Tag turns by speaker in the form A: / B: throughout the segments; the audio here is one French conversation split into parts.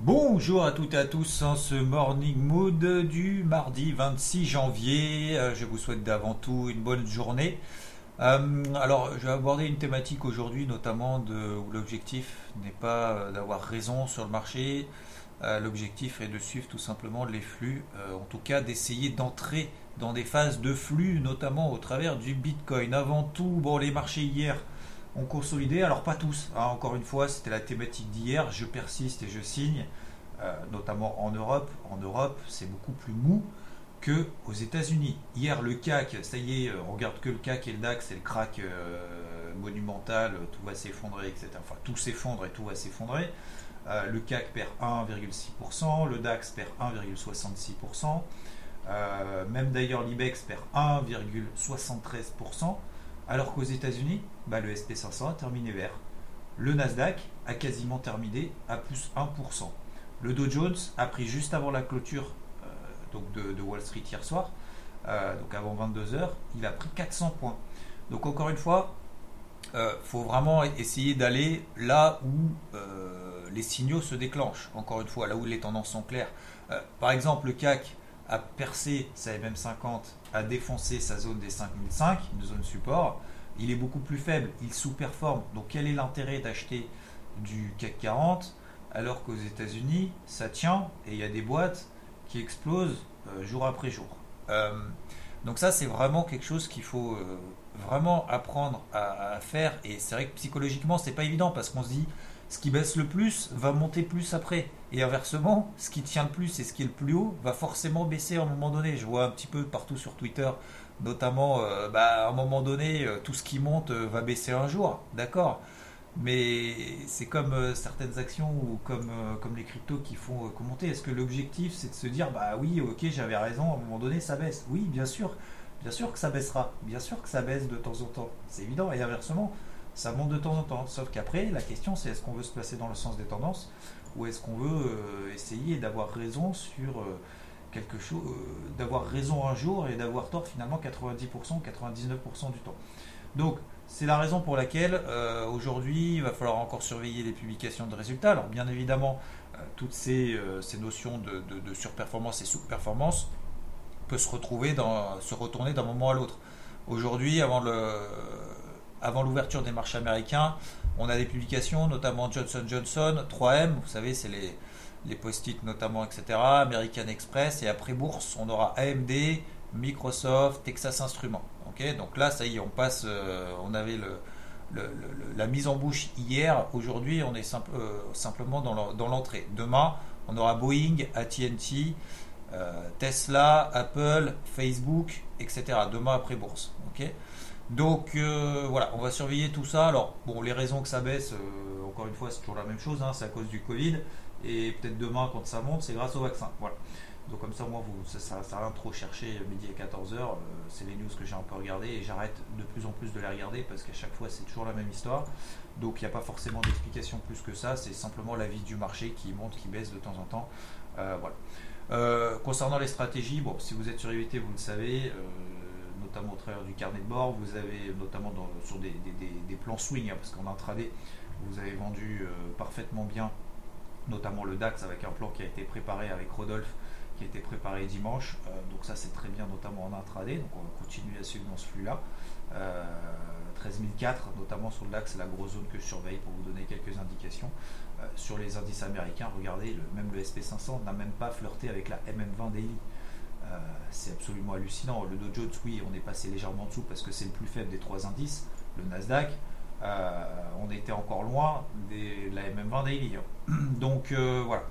A: Bonjour à toutes et à tous en ce morning mood du mardi 26 janvier. Euh, Je vous souhaite d'avant tout une bonne journée. Euh, alors, je vais aborder une thématique aujourd'hui, notamment où l'objectif n'est pas euh, d'avoir raison sur le marché. L'objectif est de suivre tout simplement les flux, en tout cas d'essayer d'entrer dans des phases de flux, notamment au travers du Bitcoin. Avant tout, bon, les marchés hier ont consolidé, alors pas tous. hein, encore une fois, c'était la thématique d'hier. Je persiste et je signe, euh, notamment en Europe. En Europe, c'est beaucoup plus mou que aux États-Unis. Hier, le CAC, ça y est, on regarde que le CAC et le DAX, c'est le crack euh, monumental, tout va s'effondrer, etc. Enfin, tout s'effondre et tout va s'effondrer. Euh, le CAC perd 1,6%, le DAX perd 1,66%, euh, même d'ailleurs l'IBEX perd 1,73%, alors qu'aux États-Unis, bah, le SP500 a terminé vert. Le Nasdaq a quasiment terminé à plus 1%. Le Dow Jones a pris juste avant la clôture euh, de, Wall Street hier soir, euh, donc avant 22h, il a pris 400 points. Donc encore une fois, il faut vraiment essayer d'aller là où euh, les signaux se déclenchent. Encore une fois, là où les tendances sont claires. Euh, par exemple, le CAC a percé sa MM50, a défoncé sa zone des 5005, une zone support. Il est beaucoup plus faible, il sous-performe. Donc quel est l'intérêt d'acheter du CAC 40 alors qu'aux États-Unis, ça tient et il y a des boîtes qui explosent euh, jour après jour. Euh, donc ça, c'est vraiment quelque chose qu'il faut euh, vraiment apprendre à, faire. Et c'est vrai que psychologiquement, c'est pas évident parce qu'on se dit, ce qui baisse le plus va monter plus après. Et inversement, ce qui tient le plus et ce qui est le plus haut va forcément baisser à un moment donné. Je vois un petit peu partout sur Twitter, notamment, euh, bah, à un moment donné, euh, tout ce qui monte euh, va baisser un jour. D'accord? Mais c'est comme certaines actions ou comme, comme les cryptos qui font commenter. Est-ce que l'objectif c'est de se dire bah oui ok j'avais raison à un moment donné ça baisse? Oui bien sûr, bien sûr que ça baissera, bien sûr que ça baisse de temps en temps, c'est évident et inversement ça monte de temps en temps. Sauf qu'après la question c'est est-ce qu'on veut se placer dans le sens des tendances ou est-ce qu'on veut euh, essayer d'avoir raison sur euh, quelque chose, euh, d'avoir raison un jour et d'avoir tort finalement 90% ou 99% du temps. Donc c'est la raison pour laquelle aujourd'hui il va falloir encore surveiller les publications de résultats. Alors bien évidemment, toutes ces, ces notions de- de surperformance et sous-performance peuvent se retrouver dans, se retourner d'un moment à l'autre. Aujourd'hui, avant le, avant l'ouverture des marchés américains, on a des publications, notamment Johnson Johnson, 3M, vous savez, c'est les, les post-it notamment, etc., American Express, et après bourse, on aura AMD, Microsoft, Texas Instruments. Ok, donc là, ça y est, on passe, euh, on avait le, la mise en bouche hier, aujourd'hui, on est simple- euh, simplement dans l'en- dans l'entrée. Demain, on aura Boeing, AT&T, Tesla, Apple, Facebook, etc. Demain après bourse. donc euh, voilà, on va surveiller tout ça. Alors bon, les raisons que ça baisse, euh, encore une fois, c'est toujours la même chose, hein, c'est à cause du Covid. Et peut-être demain, quand ça monte, c'est grâce au vaccin. Voilà. Donc comme ça, moi, vous, ça, ça, ça rien de trop chercher midi à 14h. c'est les news que j'ai un peu regardées et j'arrête de plus en plus de les regarder parce qu'à chaque fois, c'est toujours la même histoire. Donc il n'y a pas forcément d'explication plus que ça. C'est simplement l'avis du marché qui monte, qui baisse de temps en temps. Euh, voilà. Euh, concernant les stratégies, bon, si vous êtes sur IVT, vous le savez, euh, notamment au travers du carnet de bord, vous avez notamment sur des, plans swing, hein, parce qu'en intraday, vous avez vendu euh, parfaitement bien, notamment le DAX avec un plan qui a été préparé avec Rodolphe, qui a été préparé dimanche. Donc ça c'est très bien, notamment en intraday. Donc on va continuer à suivre dans ce flux-là. Euh, 13004, notamment sur le DAX, c'est la grosse zone que je surveille pour vous donner quelques indications. Euh, sur les indices américains, regardez, même le SP500 n'a même pas flirté avec la MM20 daily. Euh, c'est absolument hallucinant. Le Dow Jones, oui, on est passé légèrement en dessous parce que c'est le plus faible des trois indices. Le Nasdaq, euh, on était encore loin de la MM20 daily. Donc voilà.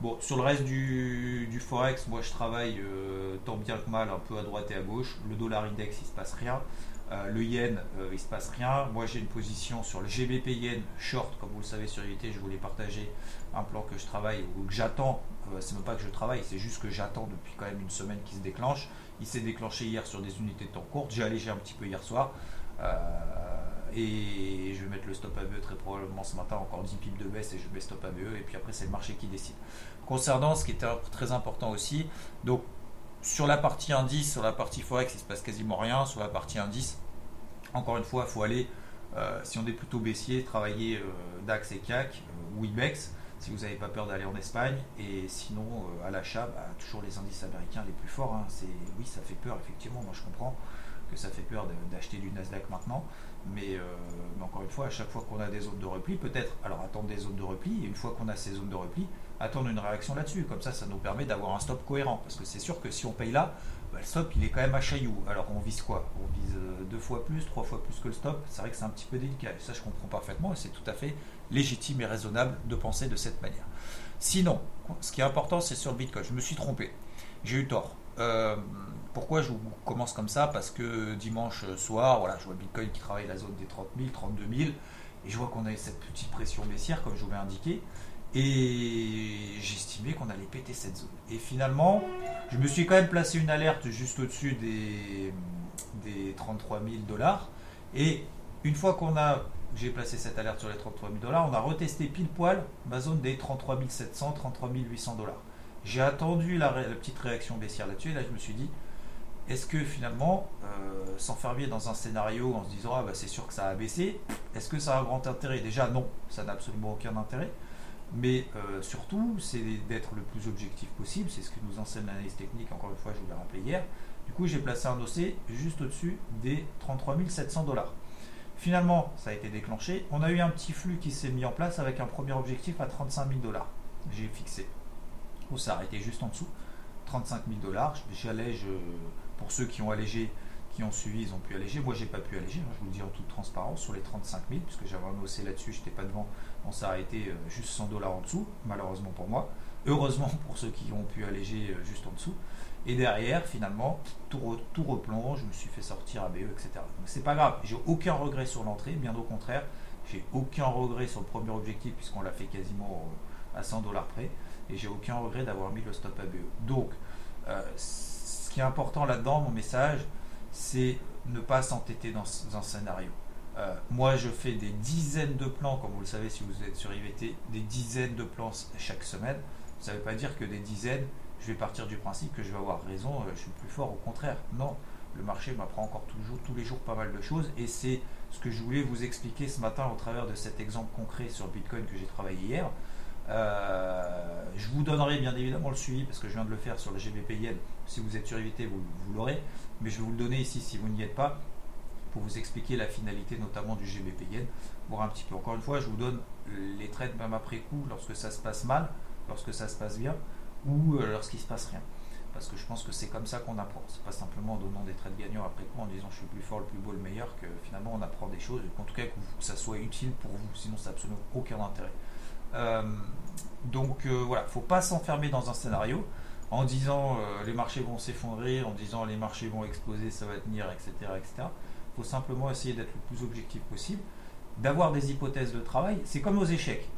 A: Bon, sur le reste du, Forex, moi je travaille euh, tant bien que mal, un peu à droite et à gauche. Le dollar index, il se passe rien. Euh, le yen, il il se passe rien. Moi, j'ai une position sur le GBP yen short, comme vous le savez sur unité, je voulais partager un plan que je travaille ou que j'attends. c'est même pas que je travaille, c'est juste que j'attends depuis quand même une semaine qu'il se déclenche. Il s'est déclenché hier sur des unités de temps courtes. J'ai allégé un petit peu hier soir. Et je vais mettre le stop ABE très probablement ce matin, encore 10 pips de baisse et je mets stop ABE. Et puis après, c'est le marché qui décide. Concernant ce qui était très important aussi, donc sur la partie indice, sur la partie forex, il se passe quasiment rien. Sur la partie indice, encore une fois, il faut aller, euh, si on est plutôt baissier, travailler euh, DAX et CAC euh, ou IBEX si vous n'avez pas peur d'aller en Espagne. Et sinon, à l'achat, bah, toujours les indices américains les plus forts. Hein. oui, ça fait peur, effectivement. Moi, je comprends que ça fait peur d'acheter du Nasdaq maintenant. Mais, mais, encore une fois, à chaque fois qu'on a des zones de repli, peut-être, alors attendre des zones de repli, et une fois qu'on a ces zones de repli, attendre une réaction là-dessus. Comme ça, ça nous permet d'avoir un stop cohérent. Parce que c'est sûr que si on paye là, bah, le stop, il est quand même à chaillou. Alors, on vise quoi? On vise euh, deux fois plus, trois fois plus que le stop? C'est vrai que c'est un petit peu délicat. Ça, je comprends parfaitement. Et c'est tout à fait légitime et raisonnable de penser de cette manière. Sinon, ce qui est important, c'est sur Bitcoin. Je me suis trompé. J'ai eu tort. Euh, pourquoi je commence comme ça? Parce que dimanche soir, voilà, je vois Bitcoin qui travaille la zone des 30 000, 32 000. Et je vois qu'on a cette petite pression baissière, comme je vous l'ai indiqué. Et j'estimais qu'on allait péter cette zone. Et finalement, je me suis quand même placé une alerte juste au-dessus des, des 33 000 dollars. Et une fois qu'on a, j'ai placé cette alerte sur les 33 000 dollars, on a retesté pile poil ma zone des 33 700, 33 800 dollars. J'ai attendu la, petite réaction baissière là-dessus. Et là, je me suis dit, est-ce que finalement, euh, s'enfermer dans un scénario en se disant, ah bah c'est sûr que ça a baissé, est-ce que ça a un grand intérêt? Déjà, non, ça n'a absolument aucun intérêt. Mais euh, surtout, c'est d'être le plus objectif possible. C'est ce que nous enseigne l'analyse technique. Encore une fois, je vous l'ai rappelé hier. Du coup, j'ai placé un OC juste au-dessus des 33 700 dollars. Finalement, ça a été déclenché. On a eu un petit flux qui s'est mis en place avec un premier objectif à 35 000 dollars. J'ai fixé. On s'est arrêté juste en dessous. 35 000 dollars. J'allège, pour ceux qui ont allégé, qui ont suivi, ils ont pu alléger. Moi, j'ai pas pu alléger, je vous le dis en toute transparence, sur les 35 000, puisque j'avais un OC là-dessus, j'étais pas devant. On s'est arrêté euh, juste 100 dollars en dessous, malheureusement pour moi. Heureusement pour ceux qui ont pu alléger euh, juste en dessous. Et derrière, finalement, tout, replonge, je me suis fait sortir à BE, etc. Donc c'est pas grave, j'ai aucun regret sur l'entrée, bien au contraire, j'ai aucun regret sur le premier objectif, puisqu'on l'a fait quasiment euh, à 100 dollars près, et j'ai aucun regret d'avoir mis le stop à BE. Donc, ce qui est important là-dedans, mon message, c'est ne pas s'entêter dans, un scénario. Euh, moi, je fais des dizaines de plans, comme vous le savez si vous êtes sur IVT, des dizaines de plans chaque semaine. Ça ne veut pas dire que des dizaines, je vais partir du principe que je vais avoir raison, euh, je suis plus fort, au contraire. Non, le marché m'apprend encore toujours, tous les jours pas mal de choses et c'est ce que je voulais vous expliquer ce matin au travers de cet exemple concret sur Bitcoin que j'ai travaillé hier. Euh, je vous donnerai bien évidemment le suivi parce que je viens de le faire sur le GBP Yen. Si vous êtes sur IVT, vous, vous l'aurez mais je vais vous le donner ici si vous n'y êtes pas pour vous expliquer la finalité notamment du GBP Yen. Voir un petit peu. Encore une fois, je vous donne les trades même après coup lorsque ça se passe mal, lorsque ça se passe bien ou euh, lorsqu'il se passe rien. Parce que je pense que c'est comme ça qu'on apprend. C'est pas simplement en donnant des trades gagnants après coup en disant je suis le plus fort, le plus beau, le meilleur que finalement on apprend des choses qu'en tout cas que, ça soit utile pour vous. Sinon, ça n'a absolument aucun intérêt. Euh, donc euh, voilà, faut pas s'enfermer dans un scénario en disant euh, les marchés vont s'effondrer, en disant les marchés vont exploser, ça va tenir, etc. etc. Faut simplement essayer d'être le plus objectif possible, d'avoir des hypothèses de travail. C'est comme aux échecs.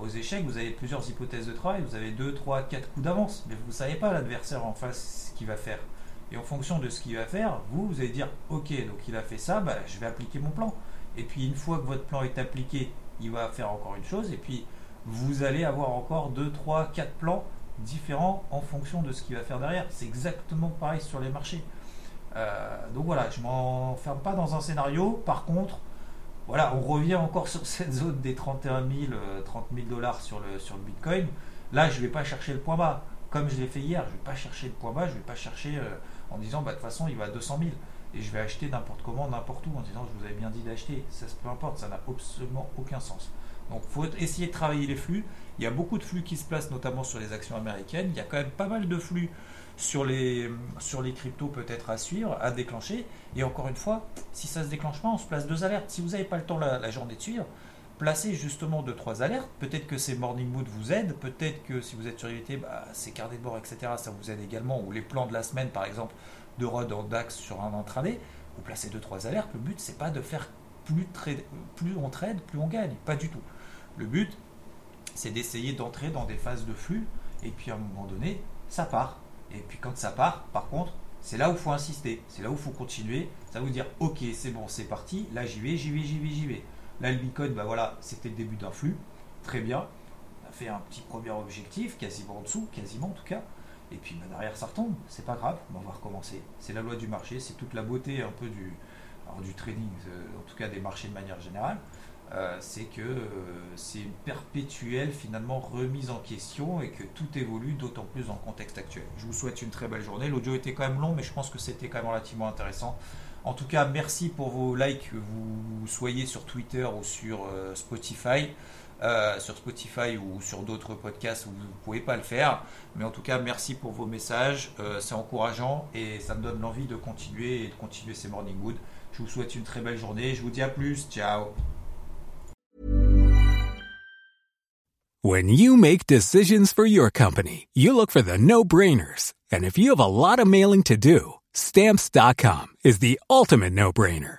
A: Aux échecs, vous avez plusieurs hypothèses de travail, vous avez 2, 3, 4 coups d'avance, mais vous ne savez pas l'adversaire en face ce qu'il va faire. Et en fonction de ce qu'il va faire, vous, vous allez dire, ok, donc il a fait ça, bah, je vais appliquer mon plan. Et puis une fois que votre plan est appliqué, il va faire encore une chose, et puis vous allez avoir encore 2, 3, 4 plans différent en fonction de ce qu'il va faire derrière. C'est exactement pareil sur les marchés. Euh, donc voilà, je m'enferme pas dans un scénario. Par contre, voilà, on revient encore sur cette zone des 31 000, 30 000 dollars sur le, sur le Bitcoin. Là, je ne vais pas chercher le point bas. Comme je l'ai fait hier, je ne vais pas chercher le point bas, je ne vais pas chercher euh, en disant, bah, de toute façon, il va à 200 000. Et je vais acheter n'importe comment, n'importe où, en disant, je vous avais bien dit d'acheter. Ça, peu importe, ça n'a absolument aucun sens. Donc il faut essayer de travailler les flux. Il y a beaucoup de flux qui se placent notamment sur les actions américaines. Il y a quand même pas mal de flux sur les, sur les cryptos peut-être à suivre, à déclencher. Et encore une fois, si ça se déclenche pas, on se place deux alertes. Si vous n'avez pas le temps la, journée de suivre, placez justement deux, trois alertes. Peut-être que ces morning mood vous aident. Peut-être que si vous êtes sur IVT, bah, ces carnets de bord, etc., ça vous aide également. Ou les plans de la semaine, par exemple, de Rod en DAX sur un intraday. vous placez 2-3 alertes, le but c'est pas de faire plus, plus on trade, plus on gagne, pas du tout. Le but c'est d'essayer d'entrer dans des phases de flux et puis à un moment donné, ça part. Et puis quand ça part, par contre, c'est là où il faut insister, c'est là où il faut continuer. Ça veut dire, ok, c'est bon, c'est parti, là j'y vais, j'y vais, j'y vais, j'y vais. Là, le Bitcoin, bah voilà, c'était le début d'un flux, très bien. On a fait un petit premier objectif, quasiment en dessous, quasiment en tout cas. Et puis bah, derrière, ça retombe, c'est pas grave, on va recommencer. C'est la loi du marché, c'est toute la beauté un peu du, trading, euh, en tout cas des marchés de manière générale. Euh, c'est que euh, c'est une perpétuelle finalement remise en question et que tout évolue d'autant plus dans le contexte actuel. Je vous souhaite une très belle journée. L'audio était quand même long, mais je pense que c'était quand même relativement intéressant. En tout cas, merci pour vos likes que vous soyez sur Twitter ou sur Spotify. Sur Spotify ou sur d'autres podcasts où vous ne pouvez pas le faire. Mais en tout cas, merci pour vos messages. c'est encourageant et ça me donne l'envie de continuer et de continuer ces Morning Wood. Je vous souhaite une très belle journée. Je vous dis à plus. Ciao.
B: When you make decisions for your company, you look for the no-brainers. And if you have a lot of mailing to do, stamps.com is the ultimate no-brainer.